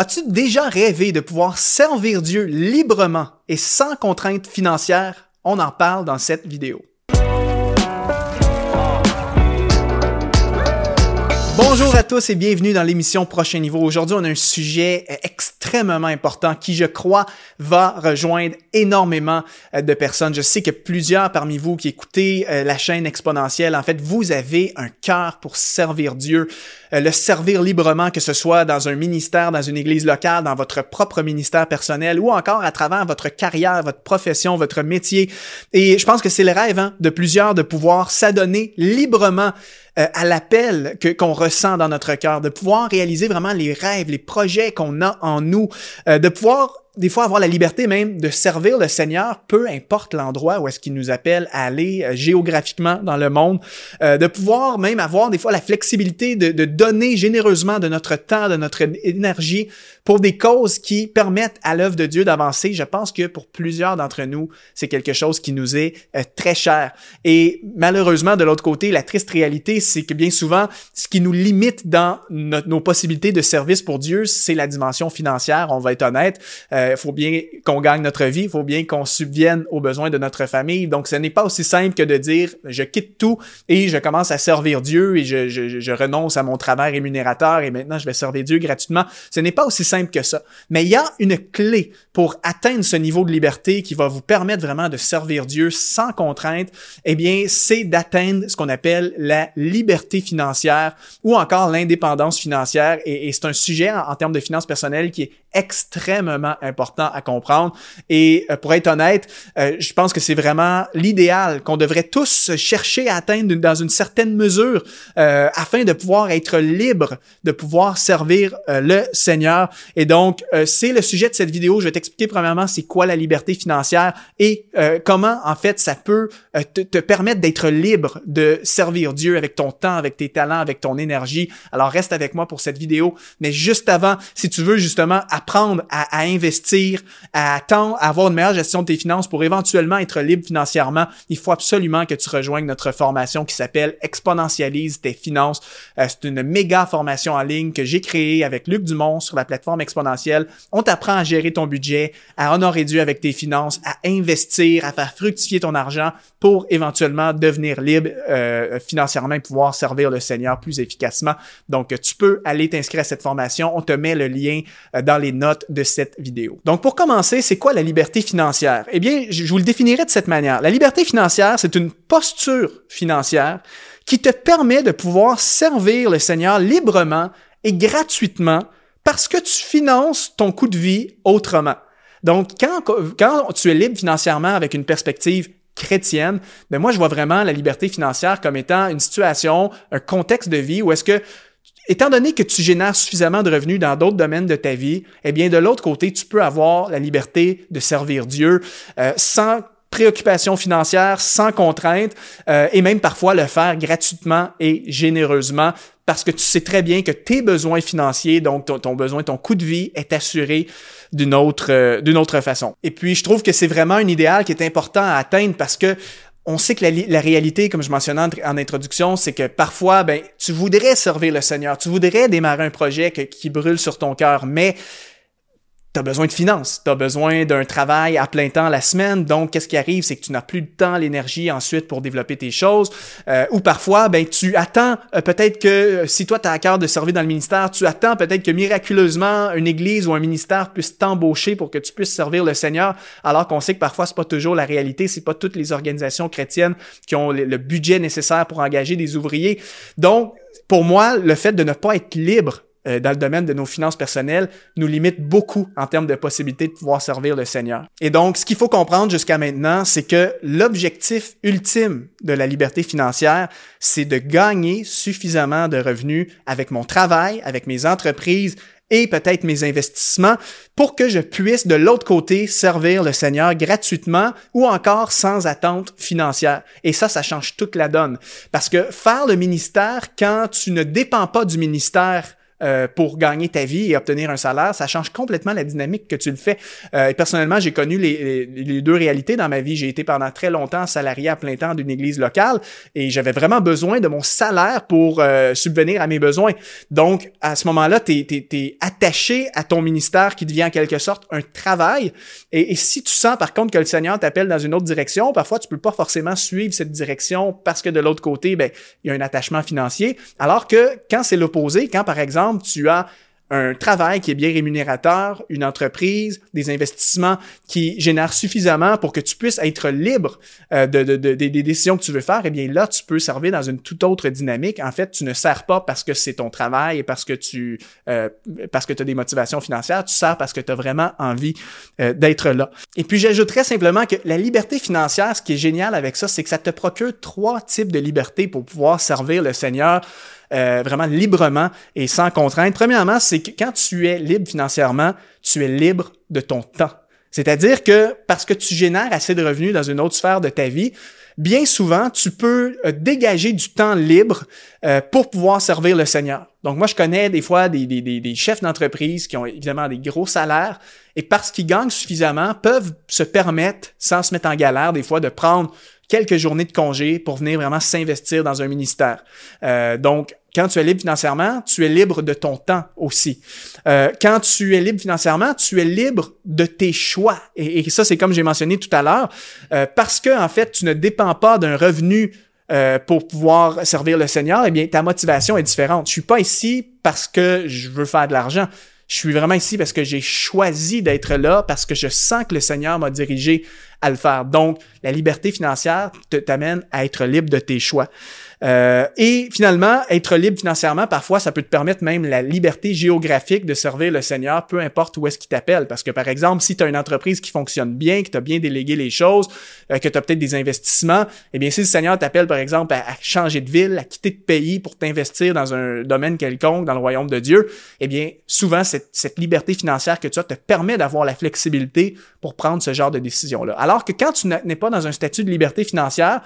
As-tu déjà rêvé de pouvoir servir Dieu librement et sans contrainte financière? On en parle dans cette vidéo. Bonjour à tous et bienvenue dans l'émission Prochain Niveau. Aujourd'hui, on a un sujet extrêmement important qui, je crois, va rejoindre énormément euh, de personnes. Je sais que plusieurs parmi vous qui écoutez euh, la chaîne exponentielle, en fait, vous avez un cœur pour servir Dieu, euh, le servir librement, que ce soit dans un ministère, dans une église locale, dans votre propre ministère personnel ou encore à travers votre carrière, votre profession, votre métier. Et je pense que c'est le rêve hein, de plusieurs de pouvoir s'adonner librement à l'appel qu'on ressent dans notre cœur, de pouvoir réaliser vraiment les rêves, les projets qu'on a en nous, de pouvoir des fois avoir la liberté même de servir le Seigneur, peu importe l'endroit où est-ce qu'il nous appelle à aller euh, géographiquement dans le monde, euh, de pouvoir même avoir des fois la flexibilité de, de, donner généreusement de notre temps, de notre énergie pour des causes qui permettent à l'œuvre de Dieu d'avancer. Je pense que pour plusieurs d'entre nous, c'est quelque chose qui nous est euh, très cher. Et malheureusement, de l'autre côté, la triste réalité, c'est que bien souvent, ce qui nous limite dans nos possibilités de service pour Dieu, c'est la dimension financière. On va être honnête. Il euh, faut bien qu'on gagne notre vie, il faut bien qu'on subvienne aux besoins de notre famille. Donc, ce n'est pas aussi simple que de dire je quitte tout et je commence à servir Dieu et je, je, je renonce à mon travail rémunérateur et maintenant je vais servir Dieu gratuitement. Ce n'est pas aussi simple que ça. Mais il y a une clé pour atteindre ce niveau de liberté qui va vous permettre vraiment de servir Dieu sans contrainte. Eh bien, c'est d'atteindre ce qu'on appelle la liberté financière ou encore l'indépendance financière. Et, c'est un sujet en termes de finances personnelles qui est extrêmement important à comprendre. Et euh, pour être honnête, euh, je pense que c'est vraiment l'idéal qu'on devrait tous chercher à atteindre dans une certaine mesure euh, afin de pouvoir être libre, de pouvoir servir le Seigneur. Et donc, c'est le sujet de cette vidéo. Je vais t'expliquer premièrement c'est quoi la liberté financière et comment en fait ça peut te, te permettre d'être libre de servir Dieu avec ton temps, avec tes talents, avec ton énergie. Alors reste avec moi pour cette vidéo. Mais juste avant, si tu veux justement apprendre à, à investir, à attendre, à avoir une meilleure gestion de tes finances pour éventuellement être libre financièrement, il faut absolument que tu rejoignes notre formation qui s'appelle Exponentialise tes finances. Euh, c'est une méga formation en ligne que j'ai créée avec Luc Dumont sur la plateforme exponentielle. On t'apprend à gérer ton budget, à honorer Dieu avec tes finances, à investir, à faire fructifier ton argent pour éventuellement devenir libre euh, financièrement et pouvoir servir le Seigneur plus efficacement. Donc, tu peux aller t'inscrire à cette formation. On te met le lien euh, dans les notes de cette vidéo. Donc pour commencer, c'est quoi la liberté financière? Eh bien, je vous le définirai de cette manière. La liberté financière, c'est une posture financière qui te permet de pouvoir servir le Seigneur librement et gratuitement parce que tu finances ton coût de vie autrement. Donc, quand, tu es libre financièrement avec une perspective chrétienne, ben moi, je vois vraiment la liberté financière comme étant une situation, un contexte de vie où est-ce que étant donné que tu génères suffisamment de revenus dans d'autres domaines de ta vie, eh bien, de l'autre côté, tu peux avoir la liberté de servir Dieu euh, sans préoccupation financière, sans contrainte, euh, et même parfois le faire gratuitement et généreusement parce que tu sais très bien que tes besoins financiers, donc ton, besoin, ton coût de vie est assuré d'une autre, euh, d'une autre façon. Et puis, je trouve que c'est vraiment un idéal qui est important à atteindre parce que on sait que la, réalité, comme je mentionnais en, introduction, c'est que parfois, ben, tu voudrais servir le Seigneur, tu voudrais démarrer un projet qui brûle sur ton cœur, mais tu as besoin de finances, tu as besoin d'un travail à plein temps la semaine, donc qu'est-ce qui arrive, c'est que tu n'as plus de temps, l'énergie ensuite pour développer tes choses, euh, ou parfois, ben tu attends euh, peut-être que euh, si toi tu as à cœur de servir dans le ministère, tu attends peut-être que miraculeusement une église ou un ministère puisse t'embaucher pour que tu puisses servir le Seigneur, alors qu'on sait que parfois c'est pas toujours la réalité, c'est pas toutes les organisations chrétiennes qui ont le budget nécessaire pour engager des ouvriers. Donc, pour moi, le fait de ne pas être libre euh, dans le domaine de nos finances personnelles nous limite beaucoup en termes de possibilités de pouvoir servir le Seigneur. Et donc, ce qu'il faut comprendre jusqu'à maintenant, c'est que l'objectif ultime de la liberté financière, c'est de gagner suffisamment de revenus avec mon travail, avec mes entreprises, et peut-être mes investissements pour que je puisse de l'autre côté servir le Seigneur gratuitement ou encore sans attente financière. Et ça, ça change toute la donne. Parce que faire le ministère quand tu ne dépends pas du ministère euh, pour gagner ta vie et obtenir un salaire, ça change complètement la dynamique que tu le fais. Euh, personnellement, j'ai connu les, les, deux réalités dans ma vie. J'ai été pendant très longtemps salarié à plein temps d'une église locale et j'avais vraiment besoin de mon salaire pour euh, subvenir à mes besoins. Donc, à ce moment-là, tu es, attaché à ton ministère qui devient en quelque sorte un travail. Et, et si tu sens par contre que le Seigneur t'appelle dans une autre direction, parfois tu peux pas forcément suivre cette direction parce que de l'autre côté, ben, il y a un attachement financier. Alors que quand c'est l'opposé, quand par exemple tu as un travail qui est bien rémunérateur, une entreprise, des investissements qui génèrent suffisamment pour que tu puisses être libre euh, de, des décisions que tu veux faire, eh bien là, tu peux servir dans une toute autre dynamique. En fait, tu ne sers pas parce que c'est ton travail et parce que tu euh, as des motivations financières, tu sers parce que tu as vraiment envie euh, d'être là. Et puis j'ajouterais simplement que la liberté financière, ce qui est génial avec ça, c'est que ça te procure trois types de liberté pour pouvoir servir le Seigneur euh, vraiment librement et sans contrainte. Premièrement, c'est que quand tu es libre financièrement, tu es libre de ton temps. C'est-à-dire que parce que tu génères assez de revenus dans une autre sphère de ta vie, bien souvent, tu peux euh, dégager du temps libre euh, pour pouvoir servir le Seigneur. Donc moi, je connais des fois des, des, des chefs d'entreprise qui ont évidemment des gros salaires et parce qu'ils gagnent suffisamment, peuvent se permettre, sans se mettre en galère, des fois de prendre quelques journées de congé pour venir vraiment s'investir dans un ministère. Euh, donc, quand tu es libre financièrement, tu es libre de ton temps aussi. Euh, quand tu es libre financièrement, tu es libre de tes choix. Et, ça, c'est comme j'ai mentionné tout à l'heure, euh, parce que en fait, tu ne dépends pas d'un revenu euh, pour pouvoir servir le Seigneur. Eh bien, ta motivation est différente. Je suis pas ici parce que je veux faire de l'argent. Je suis vraiment ici parce que j'ai choisi d'être là, parce que je sens que le Seigneur m'a dirigé à le faire. Donc, la liberté financière t'amène à être libre de tes choix. Euh, et finalement, être libre financièrement, parfois, ça peut te permettre même la liberté géographique de servir le Seigneur, peu importe où est-ce qu'il t'appelle. Parce que, par exemple, si tu as une entreprise qui fonctionne bien, que tu as bien délégué les choses, euh, que tu as peut-être des investissements, eh bien, si le Seigneur t'appelle, par exemple, à, changer de ville, à quitter de pays pour t'investir dans un domaine quelconque, dans le royaume de Dieu, eh bien, souvent, cette, cette liberté financière que tu as te permet d'avoir la flexibilité pour prendre ce genre de décision-là. Alors que quand tu n'es pas dans un statut de liberté financière,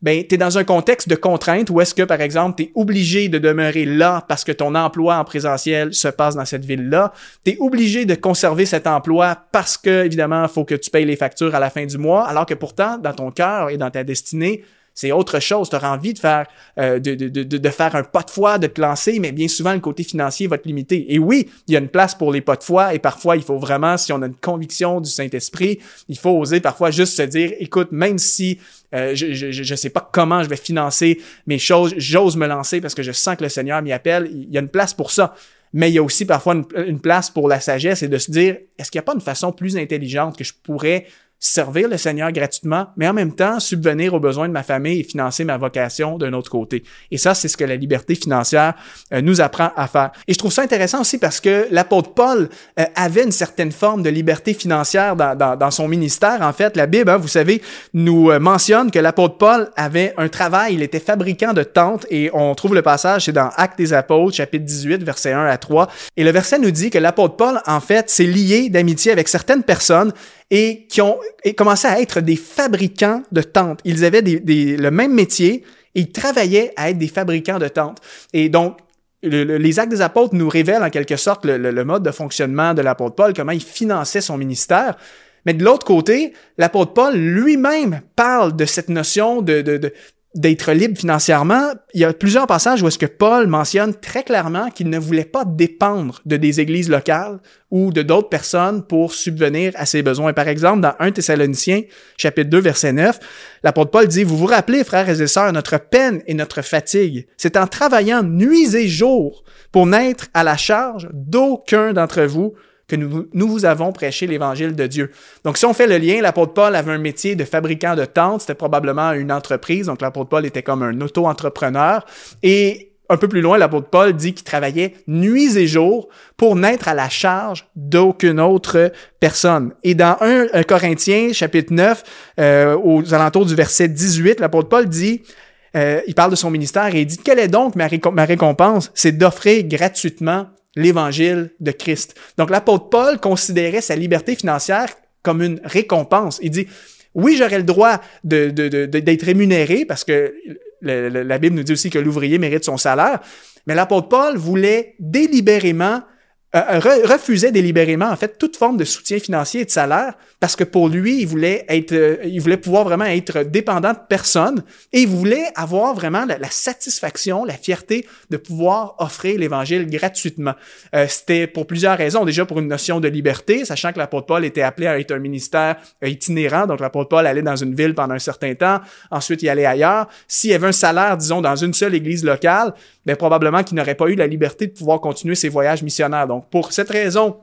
ben, tu es dans un contexte de contrainte où est-ce que, par exemple, tu es obligé de demeurer là parce que ton emploi en présentiel se passe dans cette ville-là. Tu es obligé de conserver cet emploi parce que, évidemment, il faut que tu payes les factures à la fin du mois, alors que pourtant, dans ton cœur et dans ta destinée, c'est autre chose. Tu auras envie de faire, euh, de, de, de, de, faire un pas de foi, de te lancer, mais bien souvent, le côté financier va te limiter. Et oui, il y a une place pour les pas de foi et parfois, il faut vraiment, si on a une conviction du Saint-Esprit, il faut oser parfois juste se dire, écoute, même si euh, je, je, je sais pas comment je vais financer mes choses, j'ose me lancer parce que je sens que le Seigneur m'y appelle, il y a une place pour ça mais il y a aussi parfois une, place pour la sagesse et de se dire, est-ce qu'il n'y a pas une façon plus intelligente que je pourrais servir le Seigneur gratuitement, mais en même temps subvenir aux besoins de ma famille et financer ma vocation d'un autre côté. Et ça, c'est ce que la liberté financière euh, nous apprend à faire. Et je trouve ça intéressant aussi parce que l'apôtre Paul euh, avait une certaine forme de liberté financière dans, son ministère. En fait, la Bible, hein, vous savez, nous euh, mentionne que l'apôtre Paul avait un travail, il était fabricant de tentes et on trouve le passage, c'est dans Actes des apôtres, chapitre 18, verset 1 à 3. Et le verset nous dit que l'apôtre Paul, en fait, s'est lié d'amitié avec certaines personnes et qui ont commencé à être des fabricants de tentes. Ils avaient des, le même métier et ils travaillaient à être des fabricants de tentes. Et donc, les actes des apôtres nous révèlent en quelque sorte le, mode de fonctionnement de l'apôtre Paul, comment il finançait son ministère. Mais de l'autre côté, l'apôtre Paul lui-même parle de cette notion de, de, d'être libre financièrement, il y a plusieurs passages où est-ce que Paul mentionne très clairement qu'il ne voulait pas dépendre de des églises locales ou de d'autres personnes pour subvenir à ses besoins. Par exemple, dans 1 Thessaloniciens, chapitre 2, verset 9, l'apôtre Paul dit, vous vous rappelez, frères et sœurs, notre peine et notre fatigue. C'est en travaillant nuit et jour pour n'être à la charge d'aucun d'entre vous que nous, nous vous avons prêché l'évangile de Dieu. Donc, si on fait le lien, l'apôtre Paul avait un métier de fabricant de tentes, c'était probablement une entreprise, donc l'apôtre Paul était comme un auto-entrepreneur. Et un peu plus loin, l'apôtre Paul dit qu'il travaillait nuits et jours pour n'être à la charge d'aucune autre personne. Et dans 1 Corinthiens, chapitre 9, euh, aux alentours du verset 18, l'apôtre Paul dit, euh, il parle de son ministère et il dit, quelle est donc ma, ma récompense? C'est d'offrir gratuitement l'évangile de Christ. Donc l'apôtre Paul considérait sa liberté financière comme une récompense. Il dit, oui, j'aurais le droit d'être rémunéré parce que la Bible nous dit aussi que l'ouvrier mérite son salaire. Mais l'apôtre Paul voulait délibérément euh, refusait délibérément en fait toute forme de soutien financier et de salaire parce que pour lui il voulait être euh, il voulait pouvoir vraiment être dépendant de personne et il voulait avoir vraiment la, satisfaction la fierté de pouvoir offrir l'évangile gratuitement. Euh, c'était pour plusieurs raisons. Déjà pour une notion de liberté sachant que l'apôtre Paul était appelé à être un ministère itinérant. Donc l'apôtre Paul allait dans une ville pendant un certain temps. Ensuite il allait ailleurs. S'il avait un salaire disons dans une seule église locale ben probablement qu'il n'aurait pas eu la liberté de pouvoir continuer ses voyages missionnaires pour cette raison,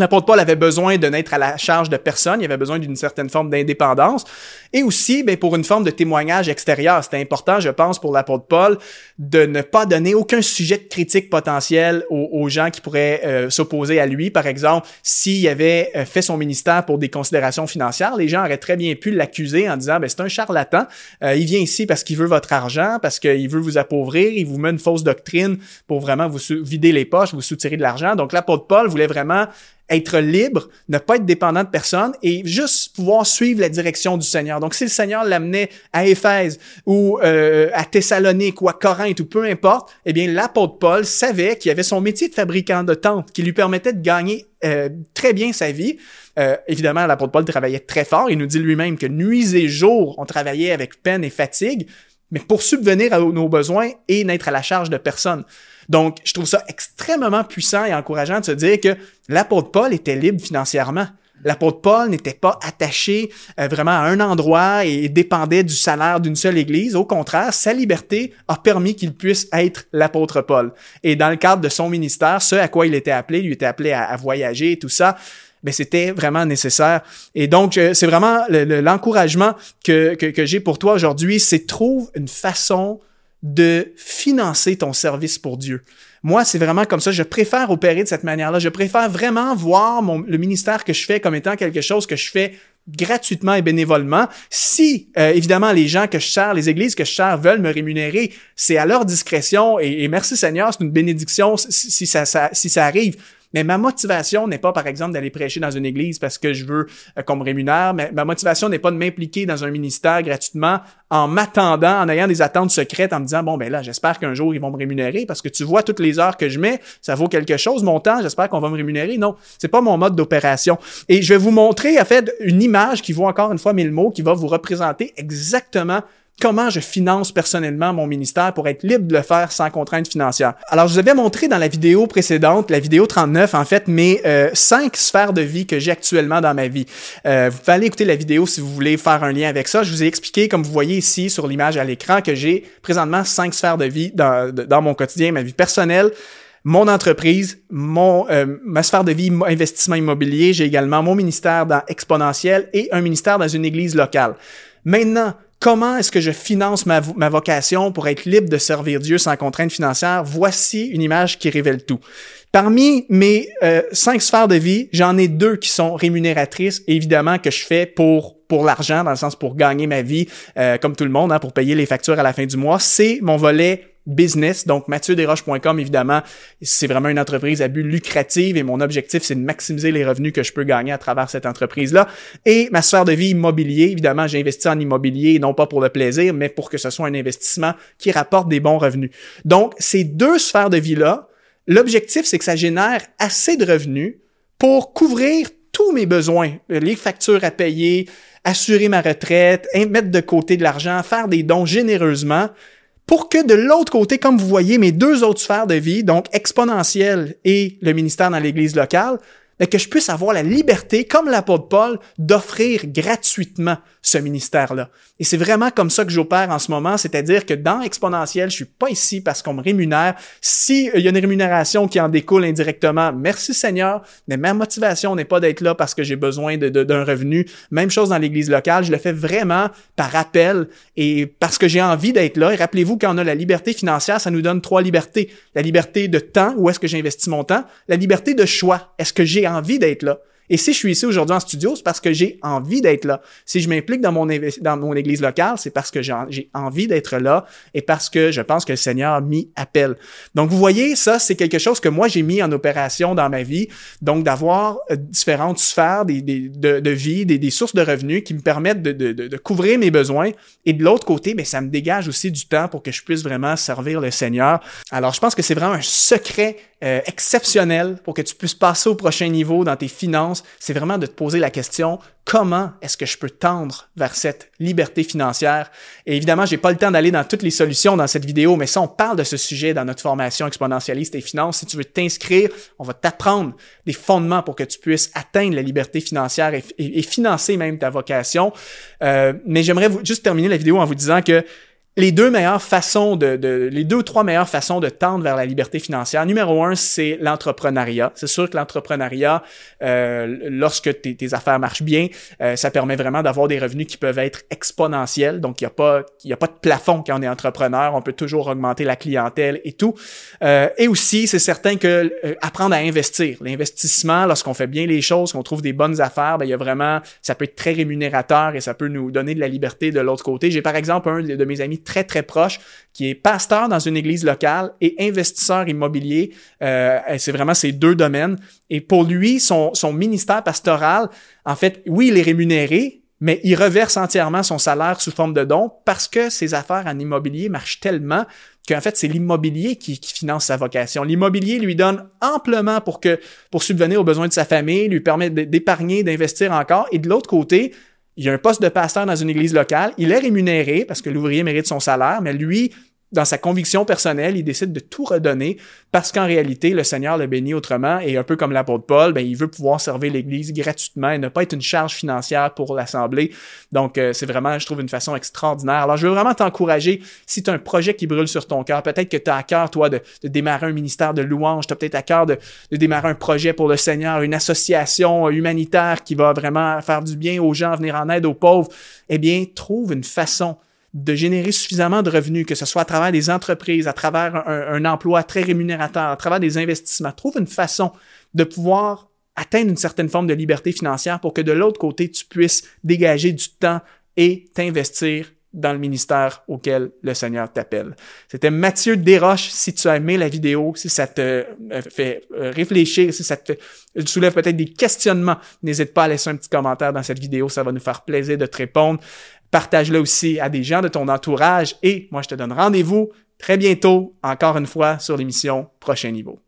L'apôtre Paul avait besoin de n'être à la charge de personne, il avait besoin d'une certaine forme d'indépendance et aussi ben, pour une forme de témoignage extérieur. C'était important, je pense, pour l'apôtre Paul de ne pas donner aucun sujet de critique potentiel aux, gens qui pourraient euh, s'opposer à lui. Par exemple, s'il avait euh, fait son ministère pour des considérations financières, les gens auraient très bien pu l'accuser en disant ben, c'est un charlatan, euh, il vient ici parce qu'il veut votre argent, parce qu'il veut vous appauvrir, il vous met une fausse doctrine pour vraiment vous vider les poches, vous soutirer de l'argent. Donc l'apôtre Paul voulait vraiment être libre, ne pas être dépendant de personne et juste pouvoir suivre la direction du Seigneur. Donc, si le Seigneur l'amenait à Éphèse ou euh, à Thessalonique ou à Corinthe ou peu importe, eh bien, l'apôtre Paul savait qu'il avait son métier de fabricant de tentes qui lui permettait de gagner euh, très bien sa vie. Euh, évidemment, l'apôtre Paul travaillait très fort. Il nous dit lui-même que nuit et jour, on travaillait avec peine et fatigue, mais pour subvenir à nos besoins et n'être à la charge de personne. Donc, je trouve ça extrêmement puissant et encourageant de se dire que l'apôtre Paul était libre financièrement. L'apôtre Paul n'était pas attaché euh, vraiment à un endroit et dépendait du salaire d'une seule église. Au contraire, sa liberté a permis qu'il puisse être l'apôtre Paul. Et dans le cadre de son ministère, ce à quoi il était appelé, il lui était appelé à, voyager et tout ça, mais c'était vraiment nécessaire. Et donc, euh, c'est vraiment l'encouragement que, que, que j'ai pour toi aujourd'hui, c'est trouve une façon de financer ton service pour Dieu. Moi, c'est vraiment comme ça. Je préfère opérer de cette manière-là. Je préfère vraiment voir le ministère que je fais comme étant quelque chose que je fais gratuitement et bénévolement. Si, euh, évidemment, les gens que je sers, les églises que je sers veulent me rémunérer, c'est à leur discrétion et, merci Seigneur, c'est une bénédiction si ça, ça, si ça arrive. Mais ma motivation n'est pas, par exemple, d'aller prêcher dans une église parce que je veux euh, qu'on me rémunère. Mais ma motivation n'est pas de m'impliquer dans un ministère gratuitement en m'attendant, en ayant des attentes secrètes, en me disant, bon, ben là, j'espère qu'un jour, ils vont me rémunérer parce que tu vois toutes les heures que je mets, ça vaut quelque chose, mon temps, j'espère qu'on va me rémunérer. Non, c'est pas mon mode d'opération. Et je vais vous montrer, en fait, une image qui vaut encore une fois mille mots, qui va vous représenter exactement comment je finance personnellement mon ministère pour être libre de le faire sans contrainte financière. Alors, je vous avais montré dans la vidéo précédente, la vidéo 39, en fait, mes euh, cinq sphères de vie que j'ai actuellement dans ma vie. Euh, vous pouvez aller écouter la vidéo si vous voulez faire un lien avec ça. Je vous ai expliqué, comme vous voyez ici sur l'image à l'écran, que j'ai présentement cinq sphères de vie dans, dans mon quotidien, ma vie personnelle, mon entreprise, mon euh, ma sphère de vie investissement immobilier, j'ai également mon ministère dans Exponentiel et un ministère dans une église locale. Maintenant, Comment est-ce que je finance ma, vocation pour être libre de servir Dieu sans contrainte financière? Voici une image qui révèle tout. Parmi mes euh, cinq sphères de vie, j'en ai deux qui sont rémunératrices, évidemment que je fais pour pour l'argent, dans le sens pour gagner ma vie, euh, comme tout le monde, hein, pour payer les factures à la fin du mois. C'est mon volet business. Donc, MathieuDesroches.com, évidemment, c'est vraiment une entreprise à but lucratif et mon objectif, c'est de maximiser les revenus que je peux gagner à travers cette entreprise-là. Et ma sphère de vie immobilier, évidemment, j'ai investi en immobilier, non pas pour le plaisir, mais pour que ce soit un investissement qui rapporte des bons revenus. Donc, ces deux sphères de vie-là, l'objectif, c'est que ça génère assez de revenus pour couvrir tous mes besoins, les factures à payer, assurer ma retraite, mettre de côté de l'argent, faire des dons généreusement pour que de l'autre côté, comme vous voyez, mes deux autres sphères de vie, donc exponentielle et le ministère dans l'Église locale, mais que je puisse avoir la liberté, comme l'apôtre Paul, d'offrir gratuitement ce ministère-là. Et c'est vraiment comme ça que j'opère en ce moment, c'est-à-dire que dans Exponentiel, je suis pas ici parce qu'on me rémunère. S'il euh, y a une rémunération qui en découle indirectement, merci Seigneur, mais ma motivation n'est pas d'être là parce que j'ai besoin d'un revenu. Même chose dans l'Église locale, je le fais vraiment par appel et parce que j'ai envie d'être là. Et rappelez-vous, quand on a la liberté financière, ça nous donne trois libertés. La liberté de temps, où est-ce que j'investis mon temps? La liberté de choix, est-ce que j'ai envie d'être là? Et si je suis ici aujourd'hui en studio, c'est parce que j'ai envie d'être là. Si je m'implique dans mon, dans mon église locale, c'est parce que j'ai envie d'être là et parce que je pense que le Seigneur m'y appelle. Donc, vous voyez, ça, c'est quelque chose que moi, j'ai mis en opération dans ma vie. Donc, d'avoir euh, différentes sphères de, vie, des, des, sources de revenus qui me permettent de, de, couvrir mes besoins. Et de l'autre côté, ben, ça me dégage aussi du temps pour que je puisse vraiment servir le Seigneur. Alors, je pense que c'est vraiment un secret euh, exceptionnel pour que tu puisses passer au prochain niveau dans tes finances, c'est vraiment de te poser la question comment est-ce que je peux tendre vers cette liberté financière? Et évidemment, j'ai pas le temps d'aller dans toutes les solutions dans cette vidéo, mais si on parle de ce sujet dans notre formation exponentialiste et finances, si tu veux t'inscrire, on va t'apprendre des fondements pour que tu puisses atteindre la liberté financière et, financer même ta vocation. Euh, mais j'aimerais juste terminer la vidéo en vous disant que les deux meilleures façons de, les deux ou trois meilleures façons de tendre vers la liberté financière. Numéro un, c'est l'entrepreneuriat. C'est sûr que l'entrepreneuriat, euh, lorsque tes, affaires marchent bien, euh, ça permet vraiment d'avoir des revenus qui peuvent être exponentiels. Donc, il n'y a pas, il a pas de plafond quand on est entrepreneur. On peut toujours augmenter la clientèle et tout. Euh, et aussi, c'est certain que apprendre à investir. L'investissement, lorsqu'on fait bien les choses, qu'on trouve des bonnes affaires, ben, il y a vraiment, ça peut être très rémunérateur et ça peut nous donner de la liberté de l'autre côté. J'ai par exemple un de mes amis très, très proche, qui est pasteur dans une église locale et investisseur immobilier. Euh, c'est vraiment ces deux domaines. Et pour lui, son, ministère pastoral, en fait, oui, il est rémunéré, mais il reverse entièrement son salaire sous forme de dons parce que ses affaires en immobilier marchent tellement qu'en fait, c'est l'immobilier qui, finance sa vocation. L'immobilier lui donne amplement pour pour subvenir aux besoins de sa famille, lui permet d'épargner, d'investir encore. Et de l'autre côté, il y a un poste de pasteur dans une église locale, il est rémunéré parce que l'ouvrier mérite son salaire, mais lui, dans sa conviction personnelle, il décide de tout redonner parce qu'en réalité, le Seigneur le bénit autrement et un peu comme l'apôtre Paul, ben, il veut pouvoir servir l'Église gratuitement et ne pas être une charge financière pour l'Assemblée. Donc, euh, c'est vraiment, je trouve, une façon extraordinaire. Alors, je veux vraiment t'encourager, si tu as un projet qui brûle sur ton cœur, peut-être que tu as à cœur, toi, de, démarrer un ministère de louange, tu as peut-être à cœur de, de démarrer un projet pour le Seigneur, une association humanitaire qui va vraiment faire du bien aux gens, venir en aide aux pauvres, eh bien, trouve une façon de générer suffisamment de revenus, que ce soit à travers des entreprises, à travers un, emploi très rémunérateur, à travers des investissements. Trouve une façon de pouvoir atteindre une certaine forme de liberté financière pour que de l'autre côté, tu puisses dégager du temps et t'investir dans le ministère auquel le Seigneur t'appelle. C'était Mathieu Desroches. Si tu as aimé la vidéo, si ça te euh, fait euh, réfléchir, si ça te fait, soulève peut-être des questionnements, n'hésite pas à laisser un petit commentaire dans cette vidéo. Ça va nous faire plaisir de te répondre. Partage-le aussi à des gens de ton entourage et moi, je te donne rendez-vous très bientôt, encore une fois, sur l'émission Prochain Niveau.